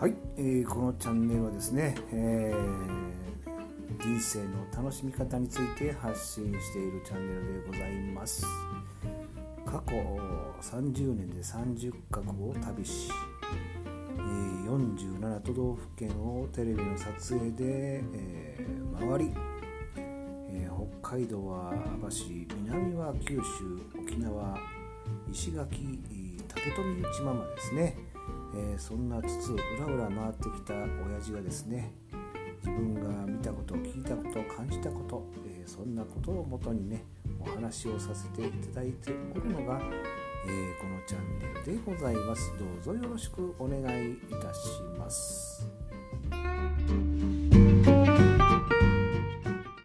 はい、えー、このチャンネルはですね、えー、人生の楽しみ方について発信しているチャンネルでございます。過去30年で30カ国を旅し、え、47都道府県をテレビの撮影で、えー、回り、え、北海道は網走南は九州沖縄石垣竹富内ママですね。えー、そんなつつうらうら回ってきた親父がですね自分が見たこと聞いたこと感じたこと、えー、そんなことをもとにねお話をさせていただいておるのが、えー、このチャンネルでございます。どうぞよろしくお願いいたします。